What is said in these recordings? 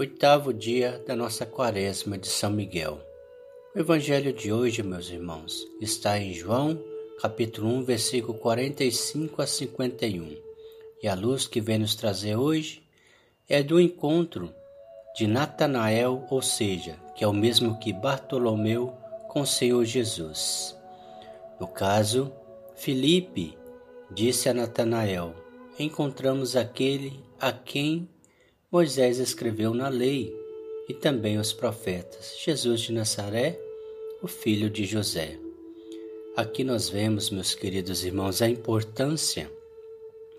Oitavo dia da nossa quaresma de São Miguel. O evangelho de hoje, meus irmãos, está em João, capítulo 1, versículo 45 a 51. E a luz que vem nos trazer hoje é do encontro de Natanael, ou seja, que é o mesmo que Bartolomeu com o Senhor Jesus. No caso, Filipe disse a Natanael: Encontramos aquele a quem Moisés escreveu na lei e também os profetas, Jesus de Nazaré, o filho de José. Aqui nós vemos, meus queridos irmãos, a importância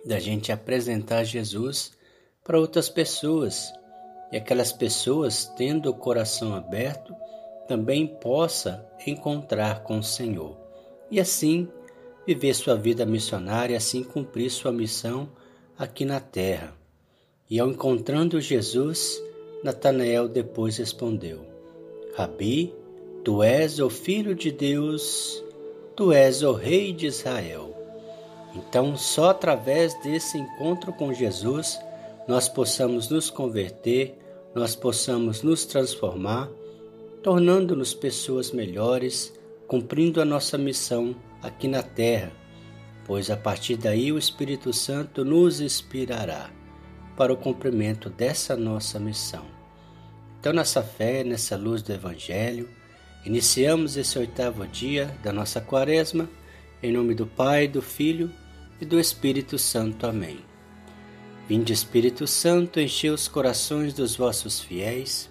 da gente apresentar Jesus para outras pessoas e aquelas pessoas, tendo o coração aberto, também possa encontrar com o Senhor e assim viver sua vida missionária, assim cumprir sua missão aqui na terra. E ao encontrando Jesus, Natanael depois respondeu: Rabi, tu és o filho de Deus, tu és o rei de Israel. Então, só através desse encontro com Jesus, nós possamos nos converter, nós possamos nos transformar, tornando-nos pessoas melhores, cumprindo a nossa missão aqui na terra, pois a partir daí o Espírito Santo nos inspirará para o cumprimento dessa nossa missão. Então, nessa fé, nessa luz do Evangelho, iniciamos esse oitavo dia da nossa quaresma, em nome do Pai, do Filho e do Espírito Santo. Amém. Vinde, Espírito Santo, enchei os corações dos vossos fiéis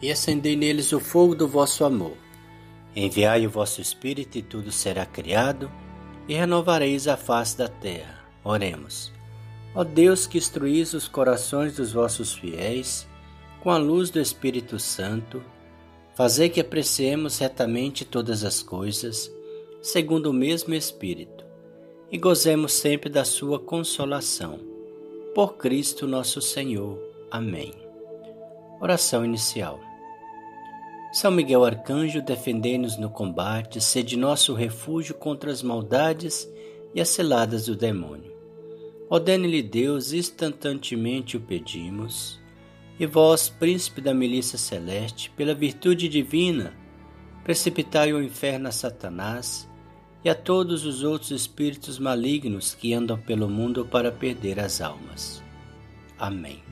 e acendei neles o fogo do vosso amor. Enviai o vosso Espírito e tudo será criado, e renovareis a face da terra. Oremos. Ó Deus que instruís os corações dos vossos fiéis com a luz do Espírito Santo, fazei que apreciemos retamente todas as coisas, segundo o mesmo Espírito, e gozemos sempre da sua consolação. Por Cristo nosso Senhor. Amém. Oração inicial. São Miguel Arcanjo, defendei-nos no combate, sede nosso refúgio contra as maldades e as celadas do demônio. Ordene-lhe Deus, instantaneamente o pedimos. E vós, príncipe da milícia celeste, pela virtude divina, precipitai ao inferno a Satanás e a todos os outros espíritos malignos que andam pelo mundo para perder as almas. Amém.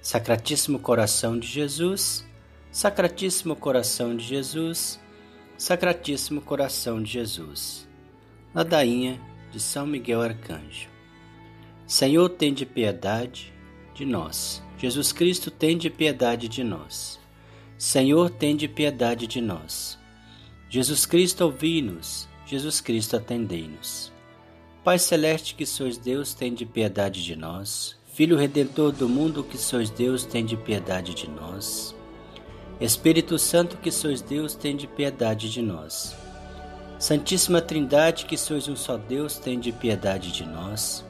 Sacratíssimo coração de Jesus, Sacratíssimo coração de Jesus, Sacratíssimo coração de Jesus. Ladainha de São Miguel Arcanjo. Senhor, tem de piedade de nós. Jesus Cristo, tem de piedade de nós. Senhor, tem de piedade de nós. Jesus Cristo, ouvi-nos. Jesus Cristo, atendei-nos. Pai celeste, que sois Deus, tem de piedade de nós. Filho redentor do mundo, que sois Deus, tem de piedade de nós. Espírito Santo, que sois Deus, tem de piedade de nós. Santíssima Trindade, que sois um só Deus, tem de piedade de nós.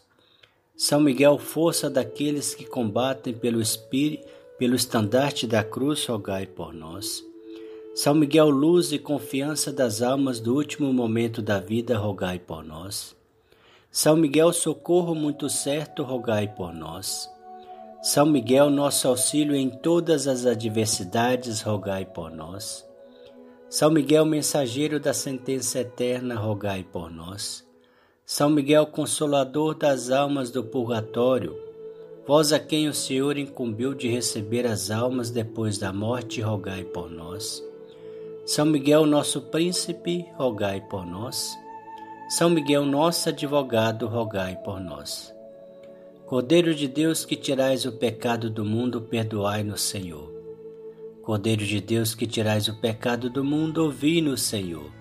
São Miguel, força daqueles que combatem pelo Espírito, pelo estandarte da cruz, rogai por nós. São Miguel, luz e confiança das almas do último momento da vida, rogai por nós. São Miguel, socorro muito certo, rogai por nós. São Miguel, nosso auxílio em todas as adversidades, rogai por nós. São Miguel, mensageiro da sentença eterna, rogai por nós. São Miguel, consolador das almas do purgatório, Vós a quem o Senhor incumbiu de receber as almas depois da morte, rogai por nós. São Miguel, nosso príncipe, rogai por nós. São Miguel, nosso advogado, rogai por nós. Cordeiro de Deus que tirais o pecado do mundo, perdoai-nos, Senhor. Cordeiro de Deus que tirais o pecado do mundo, ouvi-nos, Senhor.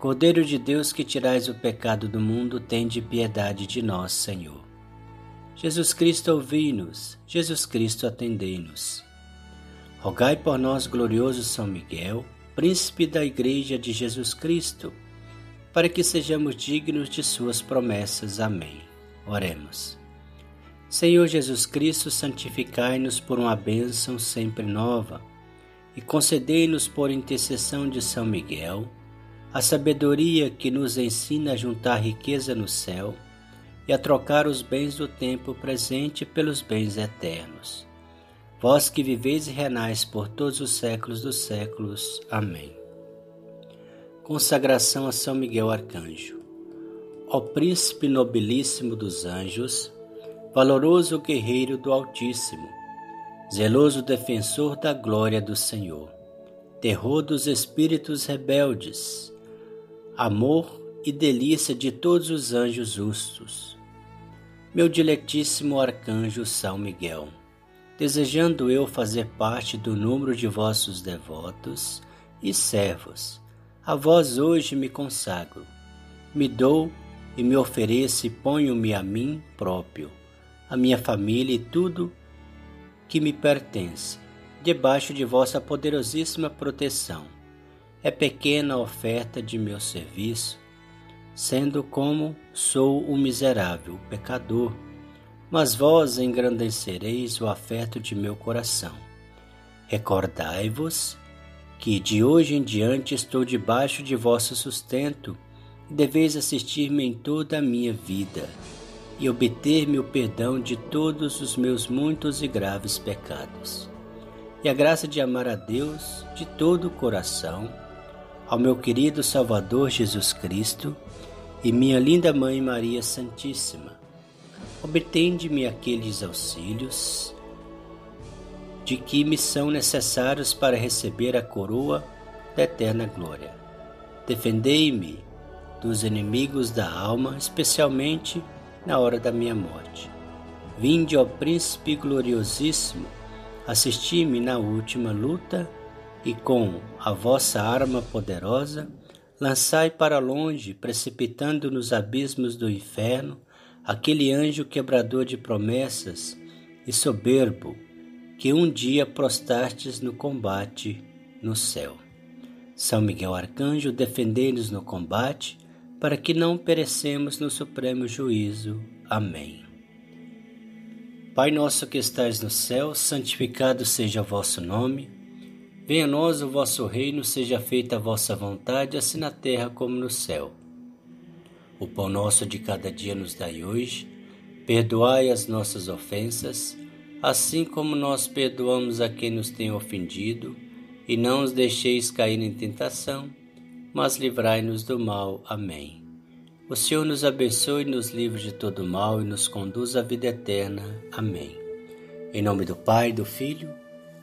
Cordeiro de Deus que tirais o pecado do mundo, tende piedade de nós, Senhor. Jesus Cristo, ouvi-nos. Jesus Cristo, atendei-nos. Rogai por nós, glorioso São Miguel, príncipe da Igreja de Jesus Cristo, para que sejamos dignos de Suas promessas. Amém. Oremos. Senhor Jesus Cristo, santificai-nos por uma bênção sempre nova e concedei-nos por intercessão de São Miguel a sabedoria que nos ensina a juntar riqueza no céu e a trocar os bens do tempo presente pelos bens eternos. Vós que viveis e renais por todos os séculos dos séculos. Amém. Consagração a São Miguel Arcanjo. Ó príncipe nobilíssimo dos anjos, valoroso guerreiro do Altíssimo, zeloso defensor da glória do Senhor, terror dos espíritos rebeldes, amor e delícia de todos os anjos justos, meu diletíssimo arcanjo São Miguel, desejando eu fazer parte do número de vossos devotos e servos, a vós hoje me consagro, me dou e me ofereço e ponho-me a mim próprio, a minha família e tudo que me pertence, debaixo de vossa poderosíssima proteção. É pequena a oferta de meu serviço, sendo como sou um miserável pecador, mas vós engrandecereis o afeto de meu coração. Recordai-vos que de hoje em diante estou debaixo de vosso sustento e deveis assistir-me em toda a minha vida e obter-me o perdão de todos os meus muitos e graves pecados. E a graça de amar a Deus de todo o coração, ao meu querido Salvador Jesus Cristo, e minha linda Mãe Maria Santíssima, obtende-me aqueles auxílios de que me são necessários para receber a coroa da eterna glória. Defendei-me dos inimigos da alma, especialmente na hora da minha morte. Vinde, ó Príncipe gloriosíssimo, assisti-me na última luta e com a vossa arma poderosa Lançai para longe, precipitando nos abismos do inferno, aquele anjo quebrador de promessas e soberbo que um dia prostastes no combate no céu. São Miguel Arcanjo, defendei-nos no combate, para que não perecemos no supremo juízo. Amém. Pai nosso que estais no céu, santificado seja o vosso nome. Venha a nós o vosso reino, seja feita a vossa vontade, assim na terra como no céu. O pão nosso de cada dia nos dai hoje. Perdoai as nossas ofensas, assim como nós perdoamos a quem nos tem ofendido, e não os deixeis cair em tentação, mas livrai-nos do mal. Amém. O Senhor nos abençoe, nos livre de todo mal e nos conduz à vida eterna. Amém. Em nome do Pai, do Filho